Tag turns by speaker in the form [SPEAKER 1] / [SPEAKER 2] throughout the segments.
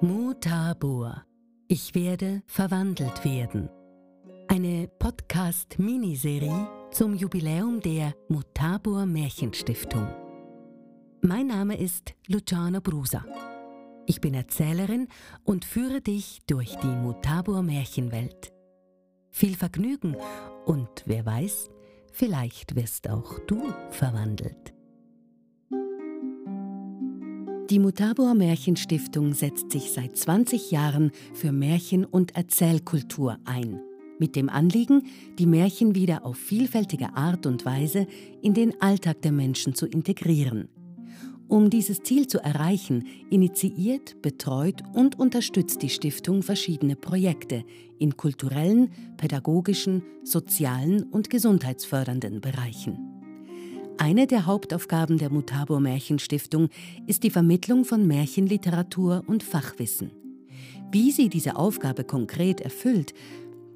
[SPEAKER 1] Mutabor. Ich werde verwandelt werden. Eine Podcast-Miniserie zum Jubiläum der Mutabor Märchenstiftung. Mein Name ist Luciana Brusa. Ich bin Erzählerin und führe dich durch die Mutabor Märchenwelt. Viel Vergnügen und wer weiß, vielleicht wirst auch du verwandelt. Die Mutabor Märchenstiftung setzt sich seit 20 Jahren für Märchen- und Erzählkultur ein, mit dem Anliegen, die Märchen wieder auf vielfältige Art und Weise in den Alltag der Menschen zu integrieren. Um dieses Ziel zu erreichen, initiiert, betreut und unterstützt die Stiftung verschiedene Projekte in kulturellen, pädagogischen, sozialen und gesundheitsfördernden Bereichen. Eine der Hauptaufgaben der Mutabor Märchenstiftung ist die Vermittlung von Märchenliteratur und Fachwissen. Wie sie diese Aufgabe konkret erfüllt,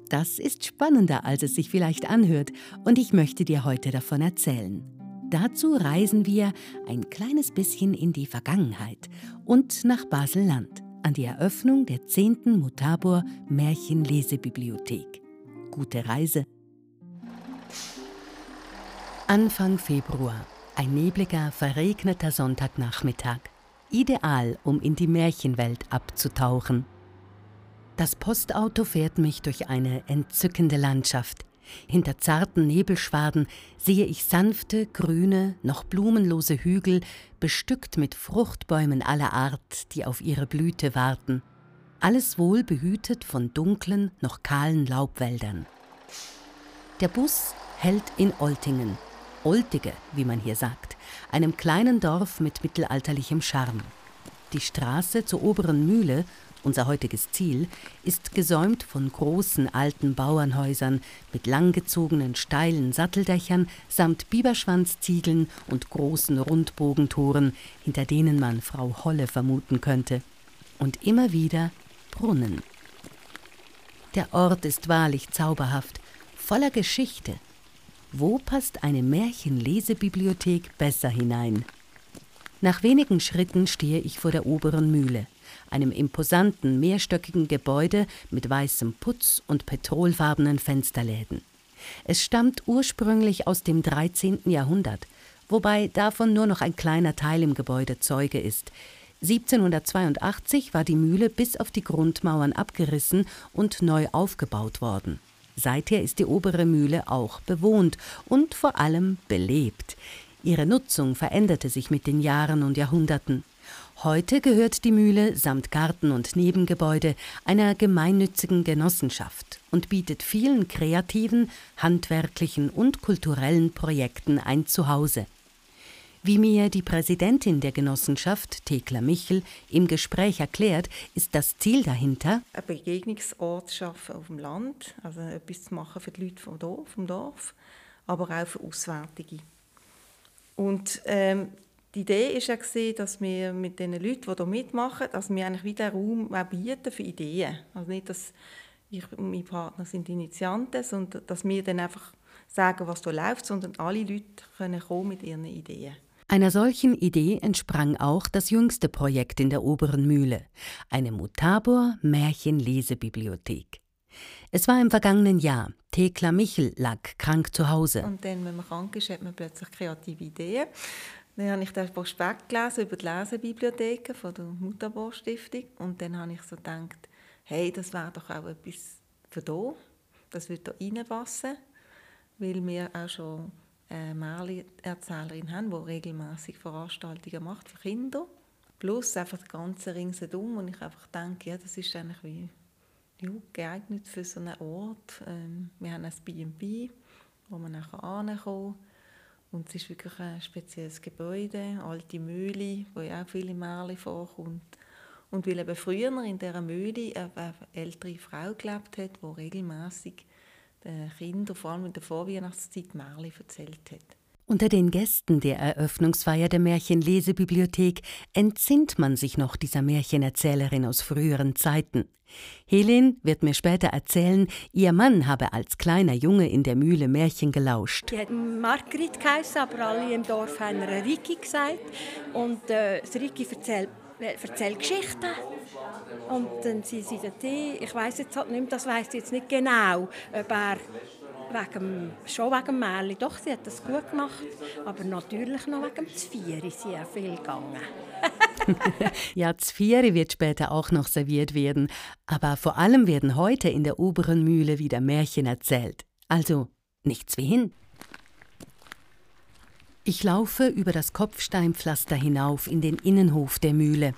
[SPEAKER 1] das ist spannender, als es sich vielleicht anhört, und ich möchte dir heute davon erzählen. Dazu reisen wir ein kleines bisschen in die Vergangenheit und nach Basel-Land an die Eröffnung der 10. Mutabor Märchenlesebibliothek. Gute Reise! Anfang Februar, ein nebliger, verregneter Sonntagnachmittag. Ideal, um in die Märchenwelt abzutauchen. Das Postauto fährt mich durch eine entzückende Landschaft. Hinter zarten Nebelschwaden sehe ich sanfte, grüne, noch blumenlose Hügel, bestückt mit Fruchtbäumen aller Art, die auf ihre Blüte warten. Alles wohl behütet von dunklen, noch kahlen Laubwäldern. Der Bus hält in Oltingen, Oltige, wie man hier sagt, einem kleinen Dorf mit mittelalterlichem Charme. Die Straße zur oberen Mühle, unser heutiges Ziel, ist gesäumt von großen alten Bauernhäusern mit langgezogenen steilen Satteldächern samt Biberschwanzziegeln und großen Rundbogentoren, hinter denen man Frau Holle vermuten könnte. Und immer wieder Brunnen. Der Ort ist wahrlich zauberhaft, voller Geschichte, wo passt eine Märchenlesebibliothek besser hinein? Nach wenigen Schritten stehe ich vor der oberen Mühle, einem imposanten mehrstöckigen Gebäude mit weißem Putz und petrolfarbenen Fensterläden. Es stammt ursprünglich aus dem 13. Jahrhundert, wobei davon nur noch ein kleiner Teil im Gebäude Zeuge ist. 1782 war die Mühle bis auf die Grundmauern abgerissen und neu aufgebaut worden. Seither ist die obere Mühle auch bewohnt und vor allem belebt. Ihre Nutzung veränderte sich mit den Jahren und Jahrhunderten. Heute gehört die Mühle samt Garten und Nebengebäude einer gemeinnützigen Genossenschaft und bietet vielen kreativen, handwerklichen und kulturellen Projekten ein Zuhause. Wie mir die Präsidentin der Genossenschaft, Thekla Michel, im Gespräch erklärt, ist das Ziel dahinter,
[SPEAKER 2] einen Begegnungsort zu schaffen auf dem Land, also etwas zu machen für die Leute vom Dorf, vom Dorf aber auch für Auswärtige. Und ähm, die Idee war ja, dass wir mit den Leuten, die hier mitmachen, dass wir eigentlich wieder Raum bieten für Ideen. Also nicht, dass ich und mein Partner sind Initianten, sondern dass wir dann einfach sagen, was da läuft, sondern alle Leute können kommen mit ihren Ideen.
[SPEAKER 1] Einer solchen Idee entsprang auch das jüngste Projekt in der oberen Mühle, eine Mutabor Märchenlesebibliothek. Es war im vergangenen Jahr. Thekla Michel lag krank zu Hause.
[SPEAKER 2] Und dann, wenn man krank ist, hat man plötzlich kreative Ideen. Dann habe ich den Prospekt gelesen über die Lesebibliotheken von der Mutabor Stiftung. Und dann habe ich so gedacht, hey, das wäre doch auch etwas für hier. Das würde hier reinpassen, weil wir auch schon eine Märchenerzählerin haben, die regelmäßig Veranstaltungen macht für Kinder. Plus einfach das ganze Ringsherum. Und ich einfach denke, ja, das ist eigentlich wie ja, geeignet für so einen Ort. Ähm, wir haben ein B&B, wo man nachher ankommen. Und es ist wirklich ein spezielles Gebäude, alte Mühle, wo ja auch viele Märchen vorkommt. Und weil eben früher in dieser Mühle eine ältere Frau gelebt hat, die regelmäßig den Kindern, vor allem in der Vorweihnachtszeit, Märchen erzählt hat.
[SPEAKER 1] Unter den Gästen der Eröffnungsfeier der Märchenlesebibliothek entsinnt man sich noch dieser Märchenerzählerin aus früheren Zeiten. Helen wird mir später erzählen, ihr Mann habe als kleiner Junge in der Mühle Märchen gelauscht.
[SPEAKER 3] Die hat Margrit geheißen, aber alle im Dorf haben ihr Riki gesagt. Und äh, das Riki erzählt erzähl Geschichten. Und dann sind sie dort, ich weiß jetzt halt nicht mehr, das weiß jetzt nicht genau, ob er wegen, schon wegen dem Märchen, doch, sie hat das gut gemacht, aber natürlich noch wegen dem Zvieri ist sie auch viel gegangen.
[SPEAKER 1] ja, Zvieri wird später auch noch serviert werden, aber vor allem werden heute in der oberen Mühle wieder Märchen erzählt. Also nichts wie hin. Ich laufe über das Kopfsteinpflaster hinauf in den Innenhof der Mühle.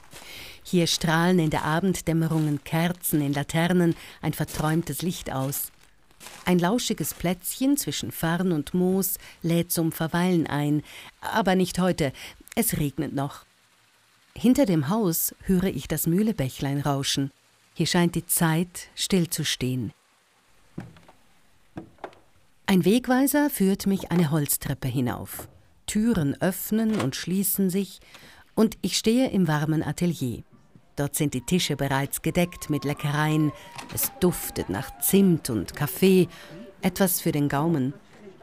[SPEAKER 1] Hier strahlen in der Abenddämmerung Kerzen in Laternen ein verträumtes Licht aus. Ein lauschiges Plätzchen zwischen Farn und Moos lädt zum Verweilen ein, aber nicht heute, es regnet noch. Hinter dem Haus höre ich das Mühlebächlein rauschen. Hier scheint die Zeit stillzustehen. Ein Wegweiser führt mich eine Holztreppe hinauf. Türen öffnen und schließen sich, und ich stehe im warmen Atelier. Dort sind die Tische bereits gedeckt mit Leckereien. Es duftet nach Zimt und Kaffee, etwas für den Gaumen.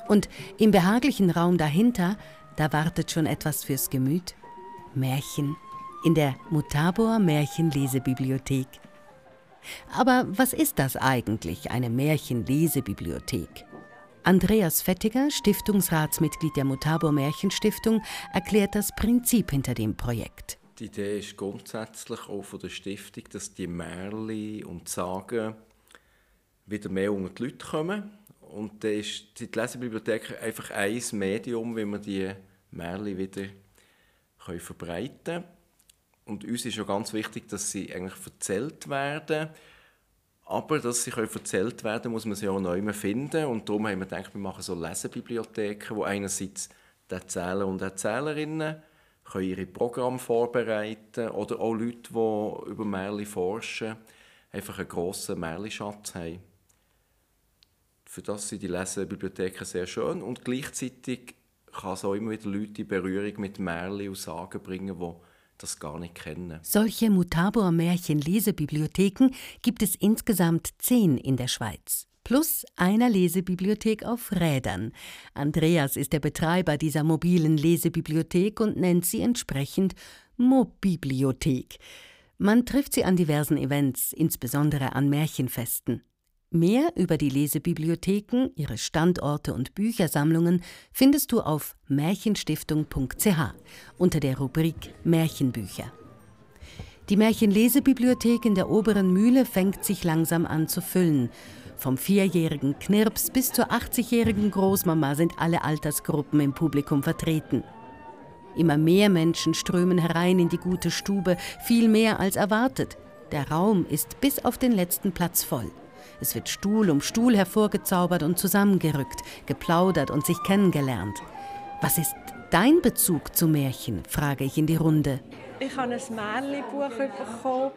[SPEAKER 1] Und im behaglichen Raum dahinter, da wartet schon etwas fürs Gemüt. Märchen in der Mutabor Märchenlesebibliothek. Aber was ist das eigentlich, eine Märchenlesebibliothek? Andreas Fettiger, Stiftungsratsmitglied der Mutabor Märchenstiftung, erklärt das Prinzip hinter dem Projekt.
[SPEAKER 4] Die Idee ist grundsätzlich auch von der Stiftung, dass die Märchen und Sagen wieder mehr unter die Leute kommen. Und dann ist die Lesebibliothek einfach ein Medium, wie wir die Märchen wieder verbreiten können. Und uns ist auch ganz wichtig, dass sie eigentlich erzählt werden. Aber dass sie erzählt werden muss man sie auch neu finden. Und darum haben wir gedacht, wir machen so Lesebibliotheken, wo einerseits die Erzähler und Erzählerinnen können ihre Programme vorbereiten oder auch Leute, die über Märchen forschen, einfach einen grossen Märchenschatz haben. Für das sind die Lesebibliotheken sehr schön und gleichzeitig kann es auch immer wieder Leute in Berührung mit Märchen und Sagen bringen, die das gar nicht kennen.
[SPEAKER 1] Solche Mutabor Märchen-Lesebibliotheken gibt es insgesamt zehn in der Schweiz plus einer Lesebibliothek auf Rädern. Andreas ist der Betreiber dieser mobilen Lesebibliothek und nennt sie entsprechend Mobibliothek. Man trifft sie an diversen Events, insbesondere an Märchenfesten. Mehr über die Lesebibliotheken, ihre Standorte und Büchersammlungen findest du auf märchenstiftung.ch unter der Rubrik Märchenbücher. Die Märchenlesebibliothek in der oberen Mühle fängt sich langsam an zu füllen vom vierjährigen Knirps bis zur 80-jährigen Großmama sind alle Altersgruppen im Publikum vertreten. Immer mehr Menschen strömen herein in die gute Stube, viel mehr als erwartet. Der Raum ist bis auf den letzten Platz voll. Es wird Stuhl um Stuhl hervorgezaubert und zusammengerückt, geplaudert und sich kennengelernt. Was ist dein Bezug zu Märchen? frage ich in die Runde.
[SPEAKER 3] Ich habe ein Märchenbuch bekommen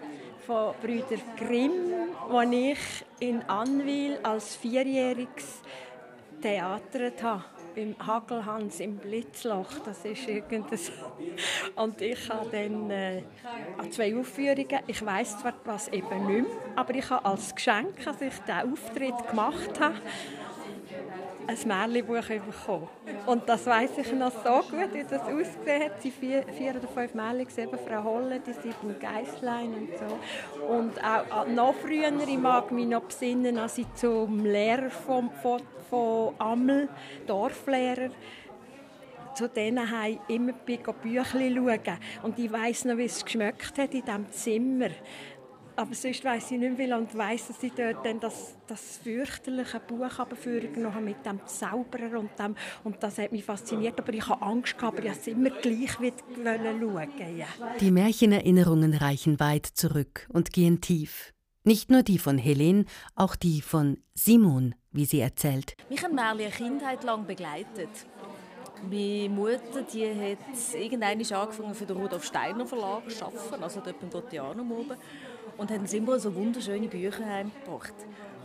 [SPEAKER 3] von Brüder Grimm, das ich in Anwil als Vierjähriges theatert habe. Beim Hagelhans im Blitzloch. Das ist irgendwas. Und ich habe dann äh, zwei Aufführungen. Ich weiß zwar was eben nicht mehr, aber ich habe als Geschenk, als ich diesen Auftritt gemacht habe, ein Märchenbuch bekommen. Und das weiß ich noch so gut, wie das ausgesehen hat. Die vier, vier oder fünf Märchen gesehen, Frau Holle, die sieben Geißlein und so. Und auch noch früher, ich mag mich noch besinnen, als ich zum Lehrer von, von, von Ammel, Dorflehrer, zu denen ich immer Bücher schauen. Und ich weiss noch, wie es geschmeckt hat in diesem Zimmer. Aber sonst weiss ich nicht mehr und weiss, dass ich dort dann das, das fürchterliche Buch vorgenommen mit dem Zauberer und dem, und das hat mich fasziniert, aber ich habe Angst gehabt, aber ich wollte immer gleich schauen. Ja.
[SPEAKER 1] Die Märchenerinnerungen reichen weit zurück und gehen tief. Nicht nur die von Helene, auch die von Simon, wie sie erzählt.
[SPEAKER 5] Mich haben Märchen eine Kindheit lang begleitet. Meine Mutter die hat irgendwann angefangen für den Rudolf Steiner Verlag zu arbeiten, also dort beim Gotianum oben und haben immer so wunderschöne Bücher heimgebracht.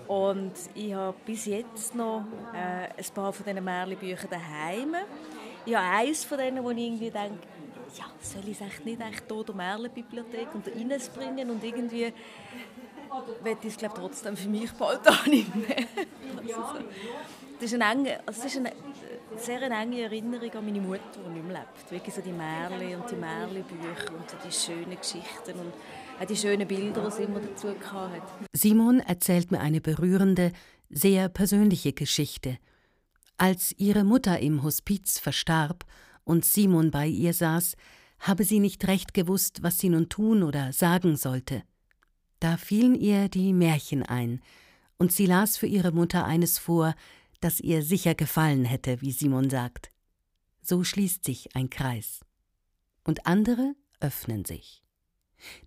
[SPEAKER 5] Und ich habe bis jetzt noch äh, ein paar von diesen Märchenbüchern daheim. Ich habe eines von denen, wo ich irgendwie denke, ja, soll ich es echt nicht echt hier in der Märchenbibliothek und bringen und irgendwie werde ich es glaube trotzdem für mich bald mehr. Also so. Das ist ein, enge, also das ist ein sehr eine enge Erinnerung an meine Mutter, die nicht mehr lebt. Wirklich so die Märchen und die Märchenbücher und die schönen Geschichten und die schönen Bilder, die sie immer dazu hatte.
[SPEAKER 1] Simon erzählt mir eine berührende, sehr persönliche Geschichte. Als ihre Mutter im Hospiz verstarb und Simon bei ihr saß, habe sie nicht recht gewusst, was sie nun tun oder sagen sollte. Da fielen ihr die Märchen ein, und sie las für ihre Mutter eines vor, das ihr sicher gefallen hätte, wie Simon sagt. So schließt sich ein Kreis. Und andere öffnen sich.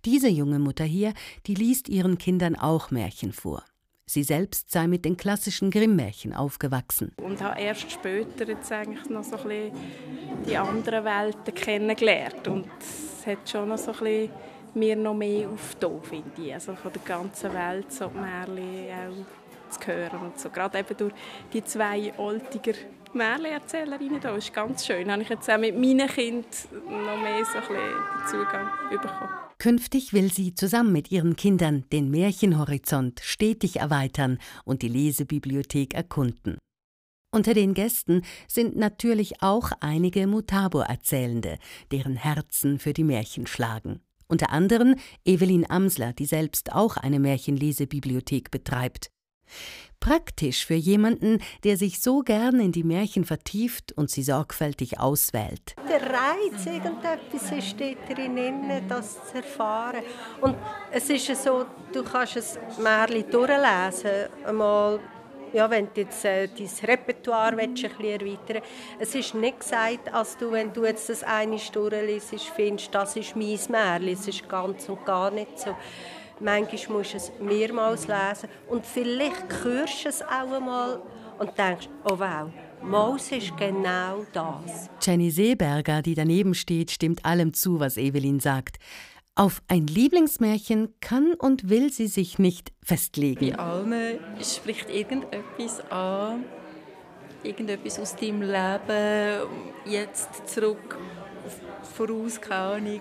[SPEAKER 1] Diese junge Mutter hier, die liest ihren Kindern auch Märchen vor. Sie selbst sei mit den klassischen Grimm-Märchen aufgewachsen.
[SPEAKER 6] Und habe erst später jetzt eigentlich noch so ein bisschen die anderen Welten kennengelernt. Und es hat schon noch so ein bisschen mir noch mehr aufgetan, finde ich. Also von der ganzen Welt so Märchen hören und so. Gerade eben durch die zwei Oltiger Märchenerzählerinnen da, ist ganz schön. Habe ich jetzt auch mit meinen Kindern noch mehr so ein bisschen Zugang bekommen.
[SPEAKER 1] Künftig will sie zusammen mit ihren Kindern den Märchenhorizont stetig erweitern und die Lesebibliothek erkunden. Unter den Gästen sind natürlich auch einige Mutabo-Erzählende, deren Herzen für die Märchen schlagen. Unter anderem Evelyn Amsler, die selbst auch eine Märchenlesebibliothek betreibt. Praktisch für jemanden, der sich so gern in die Märchen vertieft und sie sorgfältig auswählt.
[SPEAKER 7] Der Reiz, irgendetwas ist dort drin, das zu erfahren. Und es ist so, du kannst ein Märchen durchlesen, einmal ja, wenn du jetzt äh, dein Repertoire willst, ein bisschen erweitern Es ist nicht gesagt, als du, wenn du jetzt das eine durchliest, findest, das ist mein Märchen. Es ist ganz und gar nicht so. Manchmal musst du es mehrmals lesen und vielleicht hörst du es auch einmal und denkst, oh wow, Maus ist genau das.
[SPEAKER 1] Jenny Seeberger, die daneben steht, stimmt allem zu, was Evelyn sagt. Auf ein Lieblingsmärchen kann und will sie sich nicht festlegen.
[SPEAKER 8] Bei allen spricht irgendetwas an, irgendetwas aus deinem Leben, jetzt zurück, voraus, keine Ahnung,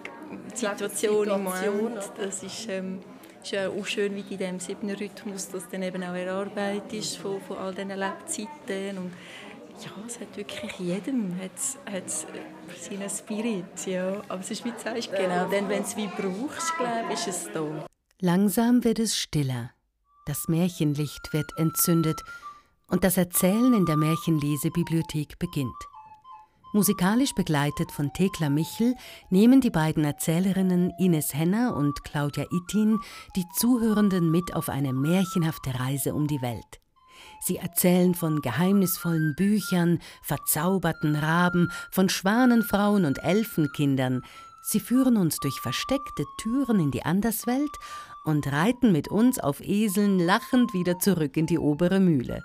[SPEAKER 8] Situation, Situation im Moment. Das ist, ähm, ist ja auch schön, wie in diesem siebten Rhythmus das dann eben auch erarbeitet ist von, von all diesen Lebzeiten und ja, es hat wirklich jedem hat's, hat's seinen Spirit, ja. Aber es ist wie du sagst, genau, denn wenn es wie brauchst, glaube ist es da.
[SPEAKER 1] Langsam wird es stiller. Das Märchenlicht wird entzündet und das Erzählen in der Märchenlesebibliothek beginnt. Musikalisch begleitet von Thekla Michel nehmen die beiden Erzählerinnen Ines Henner und Claudia Ittin die Zuhörenden mit auf eine märchenhafte Reise um die Welt. Sie erzählen von geheimnisvollen Büchern, verzauberten Raben, von Schwanenfrauen und Elfenkindern. Sie führen uns durch versteckte Türen in die Anderswelt und reiten mit uns auf Eseln lachend wieder zurück in die obere Mühle.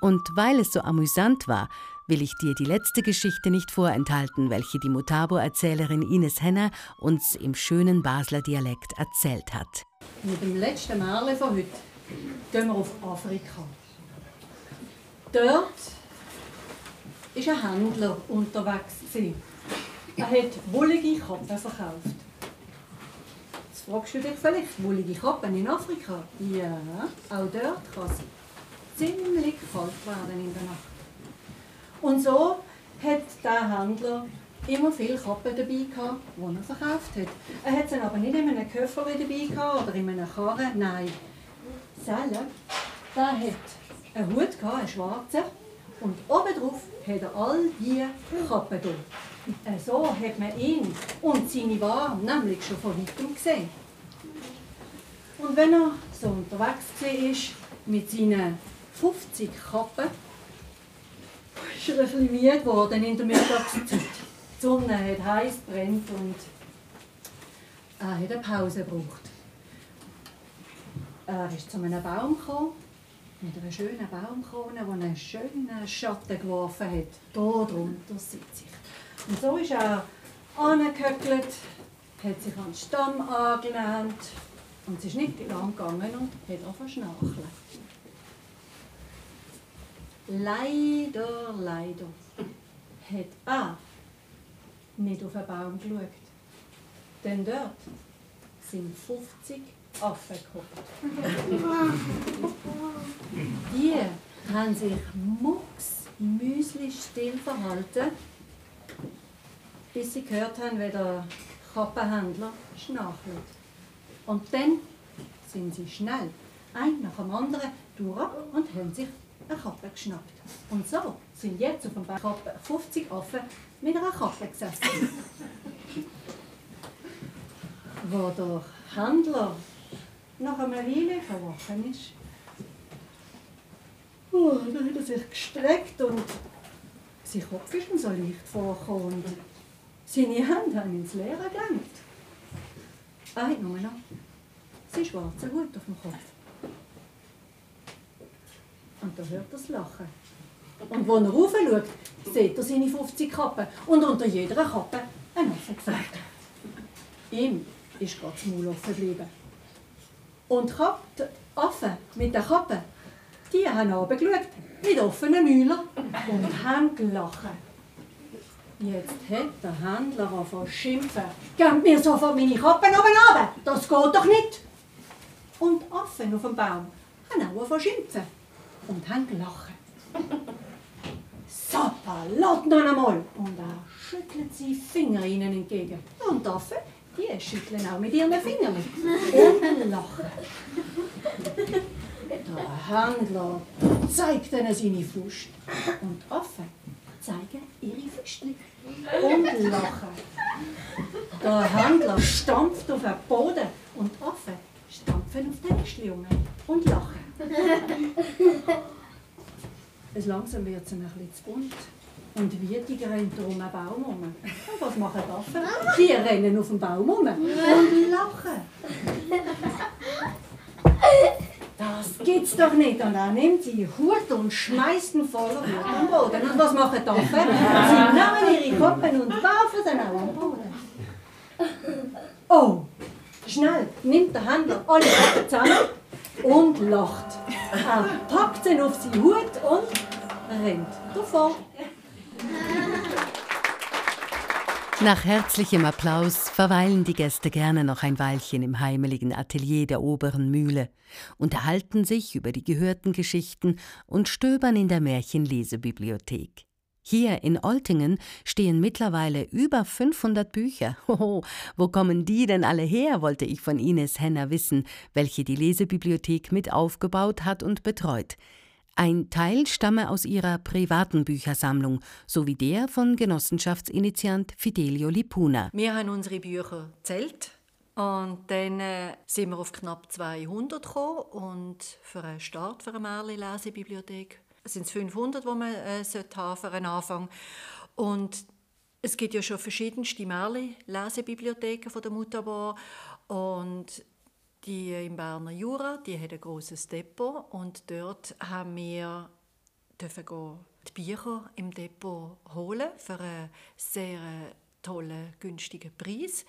[SPEAKER 1] Und weil es so amüsant war, will ich dir die letzte Geschichte nicht vorenthalten, welche die Mutabo-Erzählerin Ines Henner uns im schönen Basler Dialekt erzählt hat.
[SPEAKER 9] Mit dem letzten Märchen von heute gehen wir auf Afrika. Dort war ein Händler unterwegs. Er hat wollige Kappen verkauft. Jetzt fragst du dich vielleicht, wollige Kappen in Afrika? Ja, auch dort kann es ziemlich kalt werden in der Nacht. Und so hat der Händler immer viele Kappen dabei gehabt, die er verkauft hat. Er hat sie aber nicht in einem Koffer dabei gehabt oder in einem Karren, nein. Selber, der hat einen Hut gehabt, einen schwarzen, und obendrauf hat er all diese Kappen hier. So hat man ihn und seine Waren nämlich schon von weitem gesehen. Und wenn er so unterwegs war mit seinen 50 Kappen, ist er müde geworden in der Mittagszeit. Die Sonne hat heiß brennt und er hat eine Pause gebraucht. Er ist zu einem Baum gekommen mit einer schönen Baumkrone, die einen schönen Schatten geworfen hat. Hier drunter sitze ich. Und so ist er angehöckelt, hat sich an den Stamm angelehnt und es ist nicht lang gegangen und hat angefangen schnarchen. Leider, leider hat er nicht auf den Baum geschaut. Denn dort sind 50 Affen gehockt. Die haben sich Mucks Müsli still verhalten, bis sie gehört haben, wie der Kappenhändler schnarchelt. Und dann sind sie schnell, ein nach dem anderen, durch und haben sich eine Kappe geschnappt. Und so sind jetzt auf dem Kappe 50 Affen mit einer Kappe gesessen. Wo der Händler nach einer Weile verwachen ist, oh, dann hat er sich gestreckt und sein Kopf ist ihm so leicht vorgekommen und seine Hände haben ins Leere gelenkt. Er hat nur noch seinen schwarzen Hut auf dem Kopf. Und da hört er das Lachen. Und wenn er rauf schaut, sieht er seine 50 Kappen. Und unter jeder Kappe ein Affe gesagt. Ihm ist gerade das Maul offen geblieben. Und die Affen mit der Kappe, die haben runtergeschaut mit offenen Mäulern und haben gelacht. Jetzt hat der Händler angefangen zu schimpfen. Gebt mir sofort meine Kappen oben runter, das geht doch nicht. Und die Affen auf dem Baum haben auch angefangen zu schimpfen und haben gelacht. Sappa, laut noch einmal! Und er schüttelt seine Finger ihnen entgegen. Und Affen, die schütteln auch mit ihren Fingern und lachen. Der Händler zeigt ihnen seine Faust und die Affen zeigen ihre Füßchen und lachen. Der Händler stampft auf den Boden und die Affen stampfen auf den Nestchen und lachen. Es langsam wird es ein bisschen zu bunt. Und die Wietig rennt um einen Baum herum. Und was machen die Affen? Die rennen auf den Baum herum und lachen. Das gibt's doch nicht. Und er nimmt sie Hut und schmeißt ihn voller Wut am Boden. Und was machen die Affen? Sie nehmen ihre Koppen und werfen sie auch am Boden. Oh, schnell nimmt der Händler alle Koppen zusammen und lacht. Er packt sie auf seinen Hut und rennt davon.
[SPEAKER 1] Nach herzlichem Applaus verweilen die Gäste gerne noch ein Weilchen im heimeligen Atelier der oberen Mühle, unterhalten sich über die gehörten Geschichten und stöbern in der Märchenlesebibliothek. Hier in Oltingen stehen mittlerweile über 500 Bücher. Hoho, wo kommen die denn alle her, wollte ich von Ines Henner wissen, welche die Lesebibliothek mit aufgebaut hat und betreut. Ein Teil stamme aus ihrer privaten Büchersammlung, sowie der von Genossenschaftsinitiant Fidelio Lipuna.
[SPEAKER 10] Wir haben unsere Bücher zählt und dann äh, sind wir auf knapp 200 gekommen und für einen Start für eine Märli-Lesebibliothek sind es 500, die man äh, haben für einen Anfang. Und es gibt ja schon verschiedenste Märli-Lesebibliotheken von der Mutterbar und die im Berner Jura, die hat ein großes Depot und dort haben wir dürfen die Bücher im Depot holen für einen sehr tollen, günstigen Preis.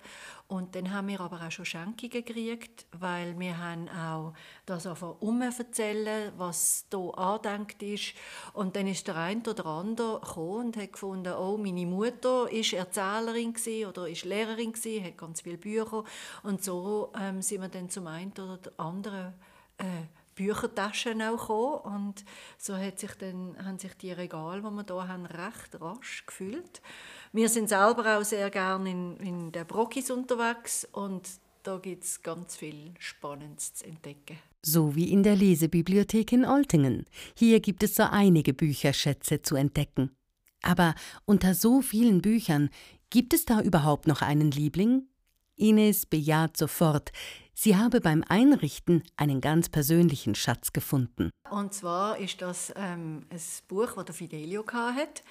[SPEAKER 10] Und dann haben wir aber auch schon Schenkungen gekriegt, weil wir haben auch das einfach erzählen, was hier andenkt ist. Und dann ist der eine oder andere gekommen und hat gefunden, oh, meine Mutter ist Erzählerin oder ist Lehrerin gewesen, hat ganz viele Bücher. Und so ähm, sind wir dann zum einen oder anderen äh, Büchertaschen auch gekommen. Und so hat sich dann, haben sich die Regale, die wir hier haben, recht rasch gefüllt. Wir sind selber auch sehr gerne in, in der Brockis unterwegs und da gibt es ganz viel Spannendes zu entdecken.
[SPEAKER 1] So wie in der Lesebibliothek in Oltingen. Hier gibt es so einige Bücherschätze zu entdecken. Aber unter so vielen Büchern, gibt es da überhaupt noch einen Liebling? Ines bejaht sofort. Sie habe beim Einrichten einen ganz persönlichen Schatz gefunden.
[SPEAKER 10] Und zwar ist das ähm, ein Buch, das Fidelio hatte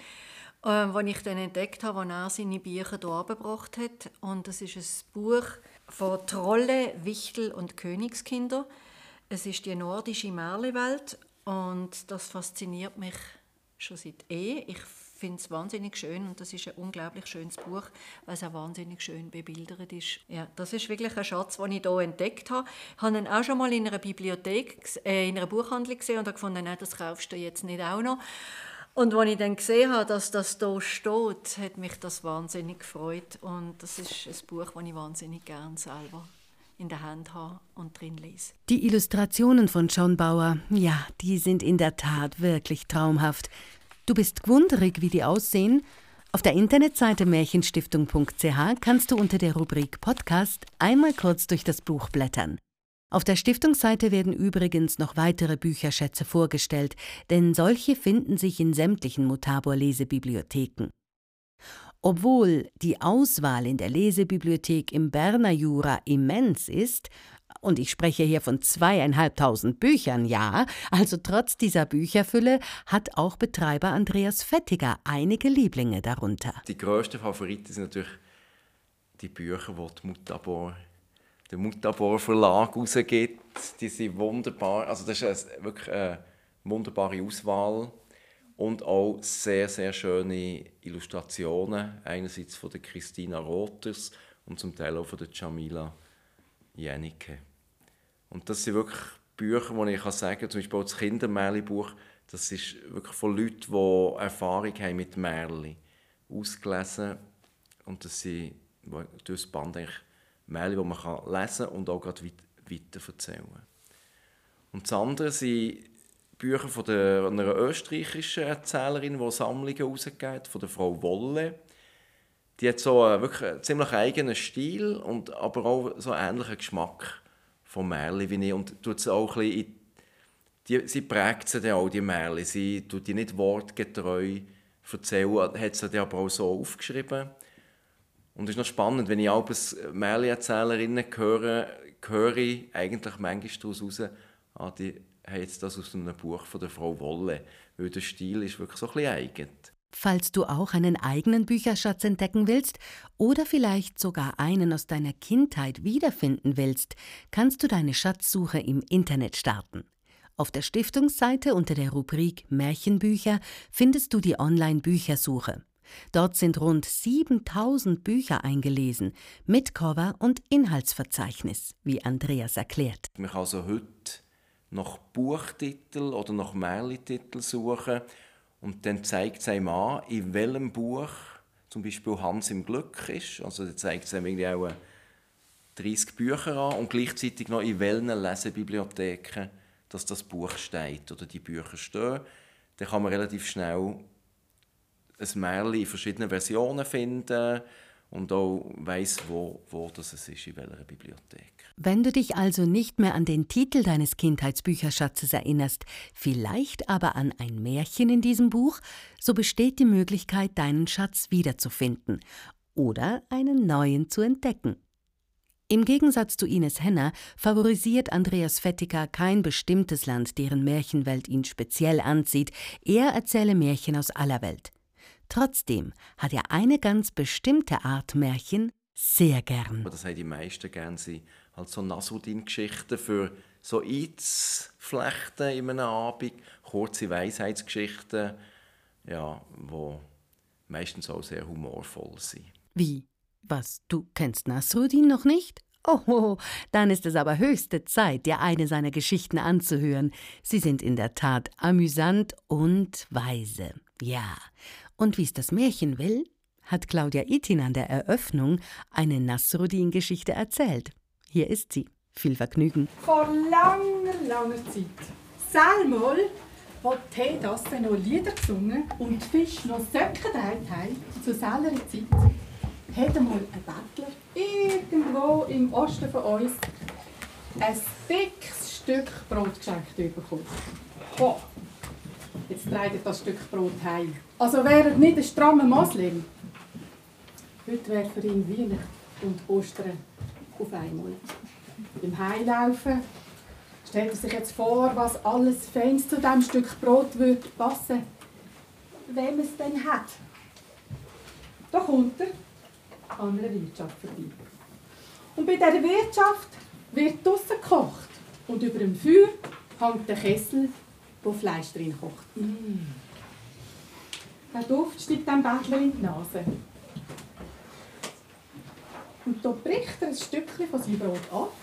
[SPEAKER 10] ähm, was ich dann entdeckt habe, als er seine Bücher hier gebracht hat. Und das ist ein Buch von Trolle, Wichtel und Königskinder. Es ist die nordische Märchenwelt und das fasziniert mich schon seit eh. Ich finde es wahnsinnig schön und das ist ein unglaublich schönes Buch, weil es auch wahnsinnig schön bebildert ist. Ja, das ist wirklich ein Schatz, den ich hier entdeckt habe. Ich habe ihn auch schon mal in einer Bibliothek, äh, in einer Buchhandlung gesehen und habe gefunden, nein, das kaufst du jetzt nicht auch noch. Und als ich dann gesehen habe, dass das hier steht, hat mich das wahnsinnig gefreut. Und das ist ein Buch, das ich wahnsinnig gerne selber in der Hand habe und drin lese.
[SPEAKER 1] Die Illustrationen von John Bauer, ja, die sind in der Tat wirklich traumhaft. Du bist gewunderig, wie die aussehen? Auf der Internetseite märchenstiftung.ch kannst du unter der Rubrik Podcast einmal kurz durch das Buch blättern. Auf der Stiftungsseite werden übrigens noch weitere Bücherschätze vorgestellt, denn solche finden sich in sämtlichen Mutabor-Lesebibliotheken. Obwohl die Auswahl in der Lesebibliothek im Berner Jura immens ist, und ich spreche hier von zweieinhalbtausend Büchern, ja, also trotz dieser Bücherfülle hat auch Betreiber Andreas Fettiger einige Lieblinge darunter.
[SPEAKER 4] Die grössten Favoriten sind natürlich die Bücher, die, die Mutabor der Mutabor Verlag rausgibt. Die sind wunderbar. Also das ist wirklich eine wunderbare Auswahl und auch sehr, sehr schöne Illustrationen. Einerseits von der Christina Rothers und zum Teil auch von der Jamila Jennike. Und das sind wirklich Bücher, die ich sagen kann, zum Beispiel auch das Kindermärchenbuch, das ist wirklich von Leuten, die Erfahrung haben mit Märchen ausgelesen. Und das sind durch das Band eigentlich Märchen, die man lesen kann und auch gerade weiter erzählen Und das andere sind Bücher von der, einer österreichischen Erzählerin, die Sammlungen herausgibt, von der Frau Wolle. Die hat so einen wirklich ziemlich eigenen Stil, und aber auch so einen ähnlichen Geschmack von Märchen wie ich. Und tut sie auch ein bisschen die, sie prägt sie dann auch, die Märchen. Sie tut die nicht wortgetreu erzählen, hat sie aber auch so aufgeschrieben. Und es ist noch spannend, wenn ich als Märchenerzählerinnen höre, höre ich eigentlich manchmal daraus raus, ah, die haben das aus einem Buch von der Frau Wolle, weil der Stil ist wirklich so ein bisschen eigen.
[SPEAKER 1] Falls du auch einen eigenen Bücherschatz entdecken willst oder vielleicht sogar einen aus deiner Kindheit wiederfinden willst, kannst du deine Schatzsuche im Internet starten. Auf der Stiftungsseite unter der Rubrik Märchenbücher findest du die Online-Büchersuche. Dort sind rund 7000 Bücher eingelesen, mit Cover und Inhaltsverzeichnis, wie Andreas erklärt.
[SPEAKER 4] Man kann also heute nach Buchtitel oder nach Märchentitel suchen und dann zeigt es einem an, in welchem Buch zum Beispiel Hans im Glück ist. Also dann zeigt es einem irgendwie auch 30 Bücher an und gleichzeitig noch in welchen Lesebibliotheken dass das Buch steht oder die Bücher stehen. Dann kann man relativ schnell ein Märchen in verschiedenen Versionen finden und auch weiss, wo, wo das ist, in welcher Bibliothek.
[SPEAKER 1] Wenn du dich also nicht mehr an den Titel deines Kindheitsbücherschatzes erinnerst, vielleicht aber an ein Märchen in diesem Buch, so besteht die Möglichkeit, deinen Schatz wiederzufinden oder einen neuen zu entdecken. Im Gegensatz zu Ines Henner favorisiert Andreas Fettiger kein bestimmtes Land, deren Märchenwelt ihn speziell anzieht. Er erzähle Märchen aus aller Welt. Trotzdem hat er eine ganz bestimmte Art Märchen sehr gern.
[SPEAKER 4] Das haben die meisten gern, sie halt so Nasruddin-Geschichten für so einzuflechten in einem Abend, kurze Weisheitsgeschichten, ja, wo meistens auch sehr humorvoll sind.
[SPEAKER 1] Wie? Was, du kennst Nasruddin noch nicht? Oh, dann ist es aber höchste Zeit, dir eine seiner Geschichten anzuhören. Sie sind in der Tat amüsant und weise. Ja, und wie es das Märchen will, hat Claudia Itin an der Eröffnung eine Nasruddin-Geschichte erzählt. Hier ist sie. Viel Vergnügen.
[SPEAKER 11] Vor langer, langer Zeit. Selmal, wo die Tasse noch Lieder gesungen und Fisch noch Söcke gedreht zu selber Zeit, hat einmal ein Bettler irgendwo im Osten von uns ein dickes Stück Brot geschenkt bekommen. Jetzt trägt das Stück Brot heim. Also wäre er nicht ein strammer Moslem. Heute wäre für ihn Weihnachten und Ostern auf einmal. Beim Heilaufen stellt er sich jetzt vor, was alles Feins zu diesem Stück Brot würde passen wem es denn hat. Da kommt er an einer Wirtschaft vorbei. Und bei dieser Wirtschaft wird draussen gekocht. Und über dem Feuer hängt der Kessel wo Fleisch drin kocht. Mm. Der Duft steigt dem Bettler in die Nase. Und da bricht er ein Stückchen von seinem Brot ab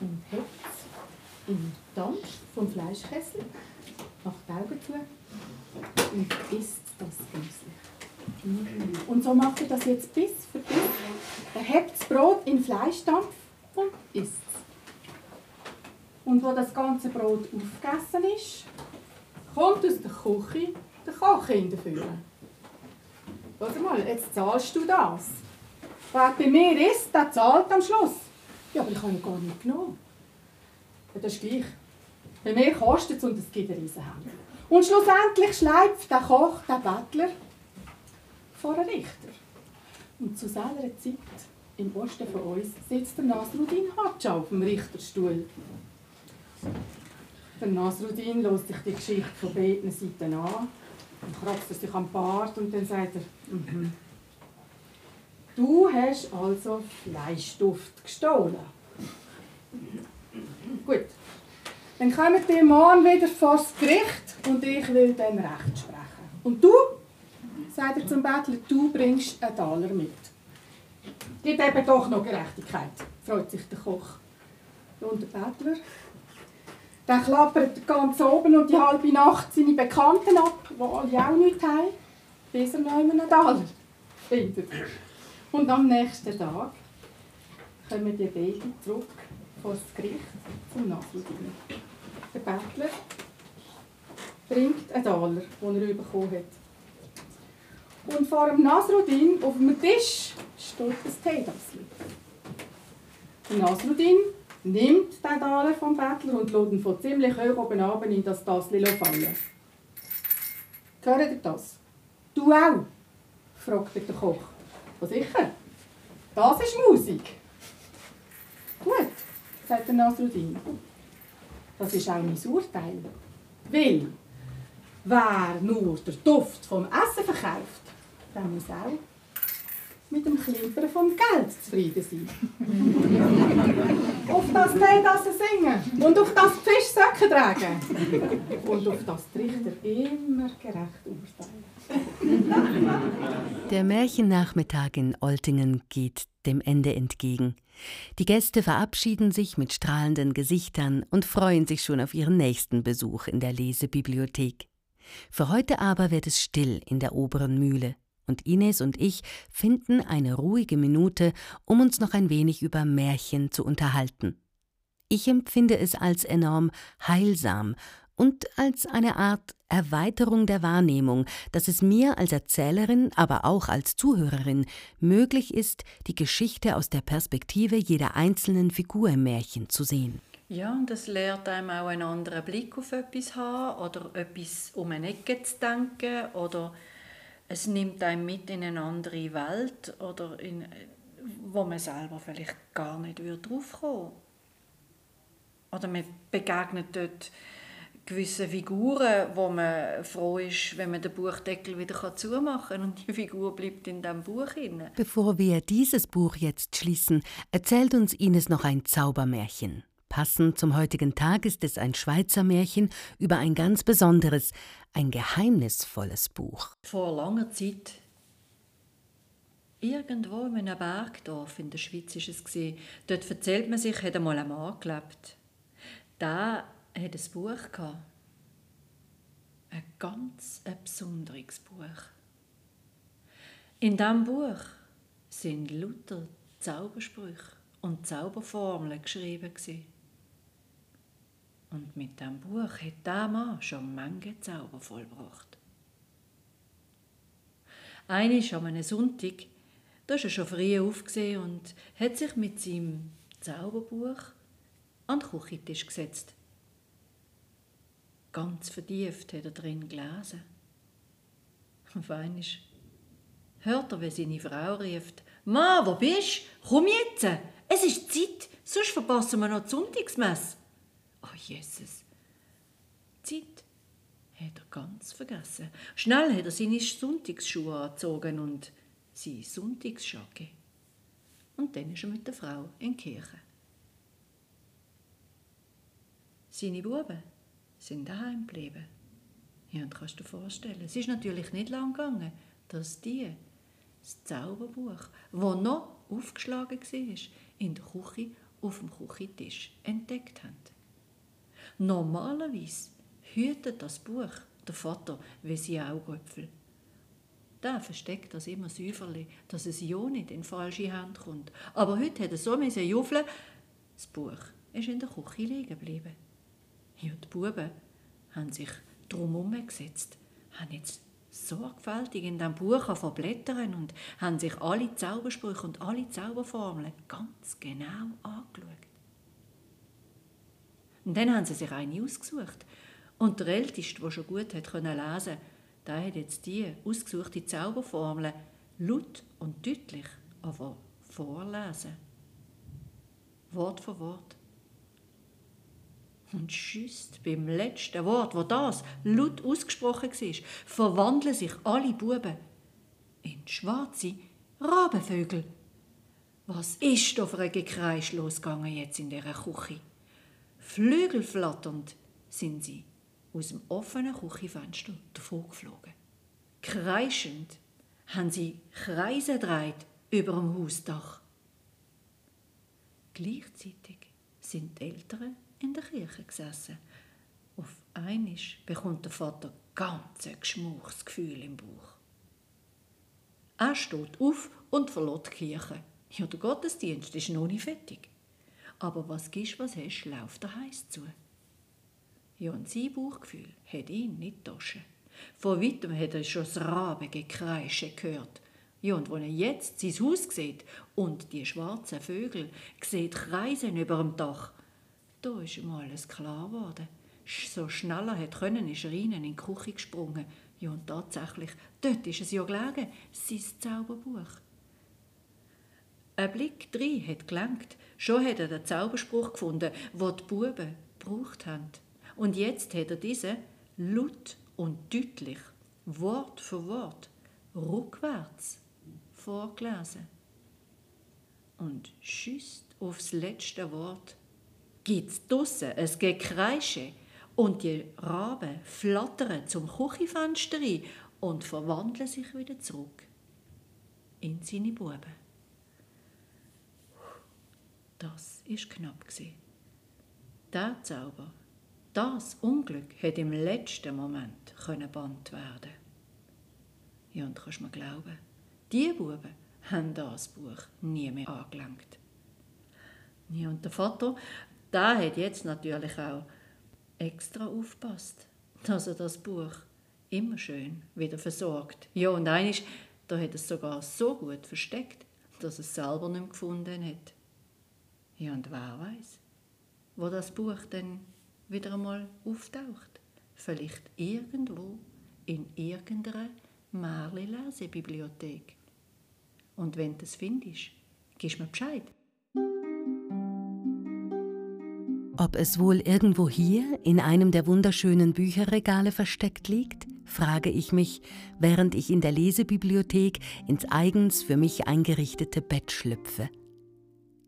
[SPEAKER 11] und hebt es im Dampf vom Fleischkessel, macht die Augen zu und isst das genüsslich. Mm. Und so macht er das jetzt bis für bis. Er hebt das Brot in Fleischdampf und isst Und wo das ganze Brot aufgegessen ist, kommt aus der Küche der Koch hinterführen. Warte mal, jetzt zahlst du das. Wer bei mir ist, der zahlt am Schluss. Ja, aber ich habe ihn gar nicht genommen. Ja, das ist gleich. Bei mir kostet es und es gibt eine. Und schlussendlich schleift der Koch, der Bettler, vor einen Richter. Und zu seiner Zeit, im Osten von uns, sitzt der Nasruddin Hatscha auf dem Richterstuhl. Der Nasruddin lässt sich die Geschichte von beiden Seiten an und kratzt er sich am Bart und dann sagt er, mhm. du hast also Fleischduft gestohlen. Gut, dann kommen die morgen wieder vor das Gericht und ich will dann Recht sprechen. Und du, sagt er zum Bettler, du bringst einen Taler mit. Gibt eben doch noch Gerechtigkeit, freut sich der Koch. Und der Bettler, der klappert ganz oben und die halbe Nacht seine Bekannten ab, die alle auch nichts haben, bis er noch einen Taler findet. Und am nächsten Tag kommen die beiden zurück vor das Gericht zum Nachhinein. Der Bettler bringt einen Taler, den er bekommen hat. Und vor dem Nasruddin auf dem Tisch steht ein Teedasli. Der Nasruddin nimmt den Taler vom Bettler und lässt ihn von ziemlich hoch oben runter in das Tassli fallen. Hört ihr das? Du auch? fragt der Koch. Was sicher? Das ist Musik. Gut, sagt der Nasruddin. Das ist auch mein Urteil. Weil, wer nur den Duft vom Essen verkauft, der muss auch mit dem Klimpern vom Geld zufrieden sein. auf das Teetassen singen und auf das Fischsöcke tragen. Und auf das die Richter immer gerecht urteilen.
[SPEAKER 1] Der Märchennachmittag in Oltingen geht dem Ende entgegen. Die Gäste verabschieden sich mit strahlenden Gesichtern und freuen sich schon auf ihren nächsten Besuch in der Lesebibliothek. Für heute aber wird es still in der oberen Mühle und Ines und ich finden eine ruhige Minute, um uns noch ein wenig über Märchen zu unterhalten. Ich empfinde es als enorm heilsam und als eine Art Erweiterung der Wahrnehmung, dass es mir als Erzählerin, aber auch als Zuhörerin möglich ist, die Geschichte aus der Perspektive jeder einzelnen Figur im Märchen zu sehen.
[SPEAKER 10] Ja, und das lehrt einem auch einen anderen Blick auf etwas haben oder etwas um eine Ecke zu denken oder es nimmt einem mit in eine andere Welt oder in, wo man selber vielleicht gar nicht kommen Oder man begegnet dort gewissen Figuren, wo man froh ist, wenn man den Buchdeckel wieder zumachen kann und die Figur bleibt in dem Buch inne.
[SPEAKER 1] Bevor wir dieses Buch jetzt schließen, erzählt uns Ines noch ein Zaubermärchen. Passend zum heutigen Tag ist es ein Schweizer Märchen über ein ganz besonderes, ein geheimnisvolles Buch.
[SPEAKER 10] Vor langer Zeit, irgendwo in einem Bergdorf in der Schweiz ist es. Dort erzählt man sich, hat einmal ein Mann gelebt. Da hat ein Buch gehabt. Ein ganz ein besonderes Buch. In diesem Buch sind lauter Zaubersprüche und Zauberformeln geschrieben. Gewesen. Und mit dem Buch hat der Mann schon Menge Zauber vollbracht. Eines an einem Sonntag, da ist er schon früh aufgesehen und hat sich mit seinem Zauberbuch an den Küchentisch gesetzt. Ganz vertieft hat er drin gelesen. Und einmal hört er, wie seine Frau rief, «Ma, wo bist? Komm jetzt! Es ist Zeit, sonst verpassen wir noch die Sonntagsmesse.» Oh Jesus. Zeit hat er ganz vergessen. Schnell hat er seine Sonntagsschuhe angezogen und seine Sonntagsschacke. Und dann ist er mit der Frau in die Kirche. Seine Buben sind daheim geblieben. Ja, und kannst du dir vorstellen, es ist natürlich nicht lang gegangen, dass die das Zauberbuch, das noch aufgeschlagen war, in der Küche auf dem Küchentisch entdeckt haben. Normalerweise hütet das Buch der Vater wie sein Augäpfel. Der versteckt das immer säuferlich, dass es ja nicht in falsche Hände kommt. Aber heute hat er so juffeln, Das Buch ist in der Küche liegen geblieben. Ja, die Buben haben sich drum gesetzt, haben jetzt sorgfältig in diesem Buch verblättern und haben sich alle Zaubersprüche und alle Zauberformeln ganz genau angeschaut. Und dann haben sie sich eine ausgesucht. Und der Älteste, der schon gut hat können lesen der hat jetzt die ausgesuchte Zauberformel laut und deutlich aber vorlesen. Wort für Wort. Und schüsst beim letzten Wort, wo das laut ausgesprochen war, verwandeln sich alle Buben in schwarze Rabenvögel. Was ist da für ein Gekreisch losgegangen jetzt in dieser Küche? Flügelflatternd sind sie aus dem offenen Küchenfenster davongeflogen. Kreischend haben sie Kreise gedreht über dem Hausdach. Gleichzeitig sind die Eltern in der Kirche gesessen. Auf einmal bekommt der Vater ganz ein Geschmauchsgefühl im Bauch. Er steht auf und verlässt die Kirche. Ja, der Gottesdienst ist noch nicht fertig. Aber was gibst, was hast, läuft der heiß zu. Ja, und sein Bauchgefühl hat ihn nicht getauscht. Von weitem hat er schon das Rabengekreische gehört. Ja, und wenn er jetzt sein Haus sieht und die schwarzen Vögel sieht kreisen über dem Dach, da ist ihm alles klar geworden. So schnell er hat können, ist er rein in die Küche gesprungen. Ja, und tatsächlich, dort ist es ja gelegen, sein Zauberbuch. Ein Blick rein hat gelangt. Schon hat er den Zauberspruch gefunden, den die Buben gebraucht haben. Und jetzt hat er diese laut und deutlich, Wort für Wort, rückwärts vorgelesen. Und schüsst aufs letzte Wort gibt's draussen ein Gekreische und die Raben flattern zum Küchenfenster rein und verwandeln sich wieder zurück in seine Buben. Das ist knapp Der Zauber das Unglück hätte im letzten Moment können bannt werden. Ja, und kannst mir glauben, die Buben haben das Buch nie mehr angelangt. Ja, und der Vater, der hat jetzt natürlich auch extra aufpasst, dass er das Buch immer schön wieder versorgt. Ja, und eines, da hat es sogar so gut versteckt, dass es selber nicht mehr gefunden hat. Ja, und wer weiß, wo das Buch denn wieder einmal auftaucht. Vielleicht irgendwo in irgendeiner Marli-Lesebibliothek. Und wenn du es findest, gibst mir Bescheid.
[SPEAKER 1] Ob es wohl irgendwo hier in einem der wunderschönen Bücherregale versteckt liegt, frage ich mich, während ich in der Lesebibliothek ins eigens für mich eingerichtete Bett schlüpfe.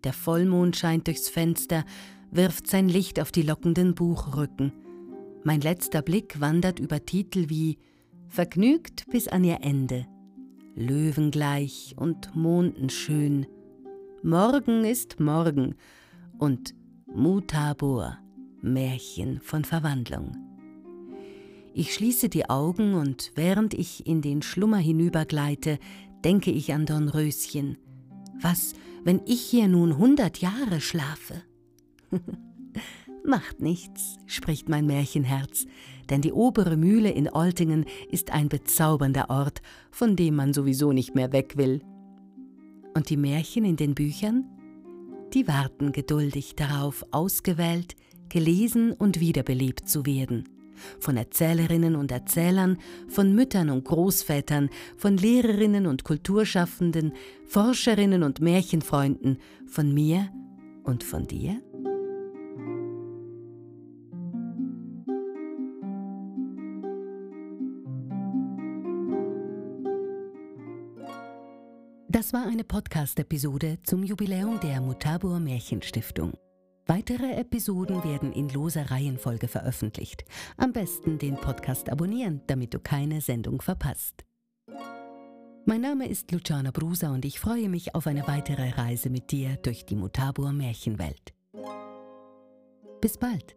[SPEAKER 1] Der Vollmond scheint durchs Fenster wirft sein Licht auf die lockenden Buchrücken. Mein letzter Blick wandert über Titel wie Vergnügt bis an ihr Ende, Löwengleich und mondenschön, Morgen ist Morgen und Mutabor, Märchen von Verwandlung. Ich schließe die Augen und während ich in den Schlummer hinübergleite, denke ich an Dornröschen. Was, wenn ich hier nun hundert Jahre schlafe? Macht nichts, spricht mein Märchenherz, denn die obere Mühle in Oltingen ist ein bezaubernder Ort, von dem man sowieso nicht mehr weg will. Und die Märchen in den Büchern? Die warten geduldig darauf, ausgewählt, gelesen und wiederbelebt zu werden. Von Erzählerinnen und Erzählern, von Müttern und Großvätern, von Lehrerinnen und Kulturschaffenden, Forscherinnen und Märchenfreunden, von mir und von dir? Das war eine Podcast-Episode zum Jubiläum der Mutabor Märchenstiftung. Weitere Episoden werden in loser Reihenfolge veröffentlicht. Am besten den Podcast abonnieren, damit du keine Sendung verpasst. Mein Name ist Luciana Brusa und ich freue mich auf eine weitere Reise mit dir durch die Mutabor Märchenwelt. Bis bald!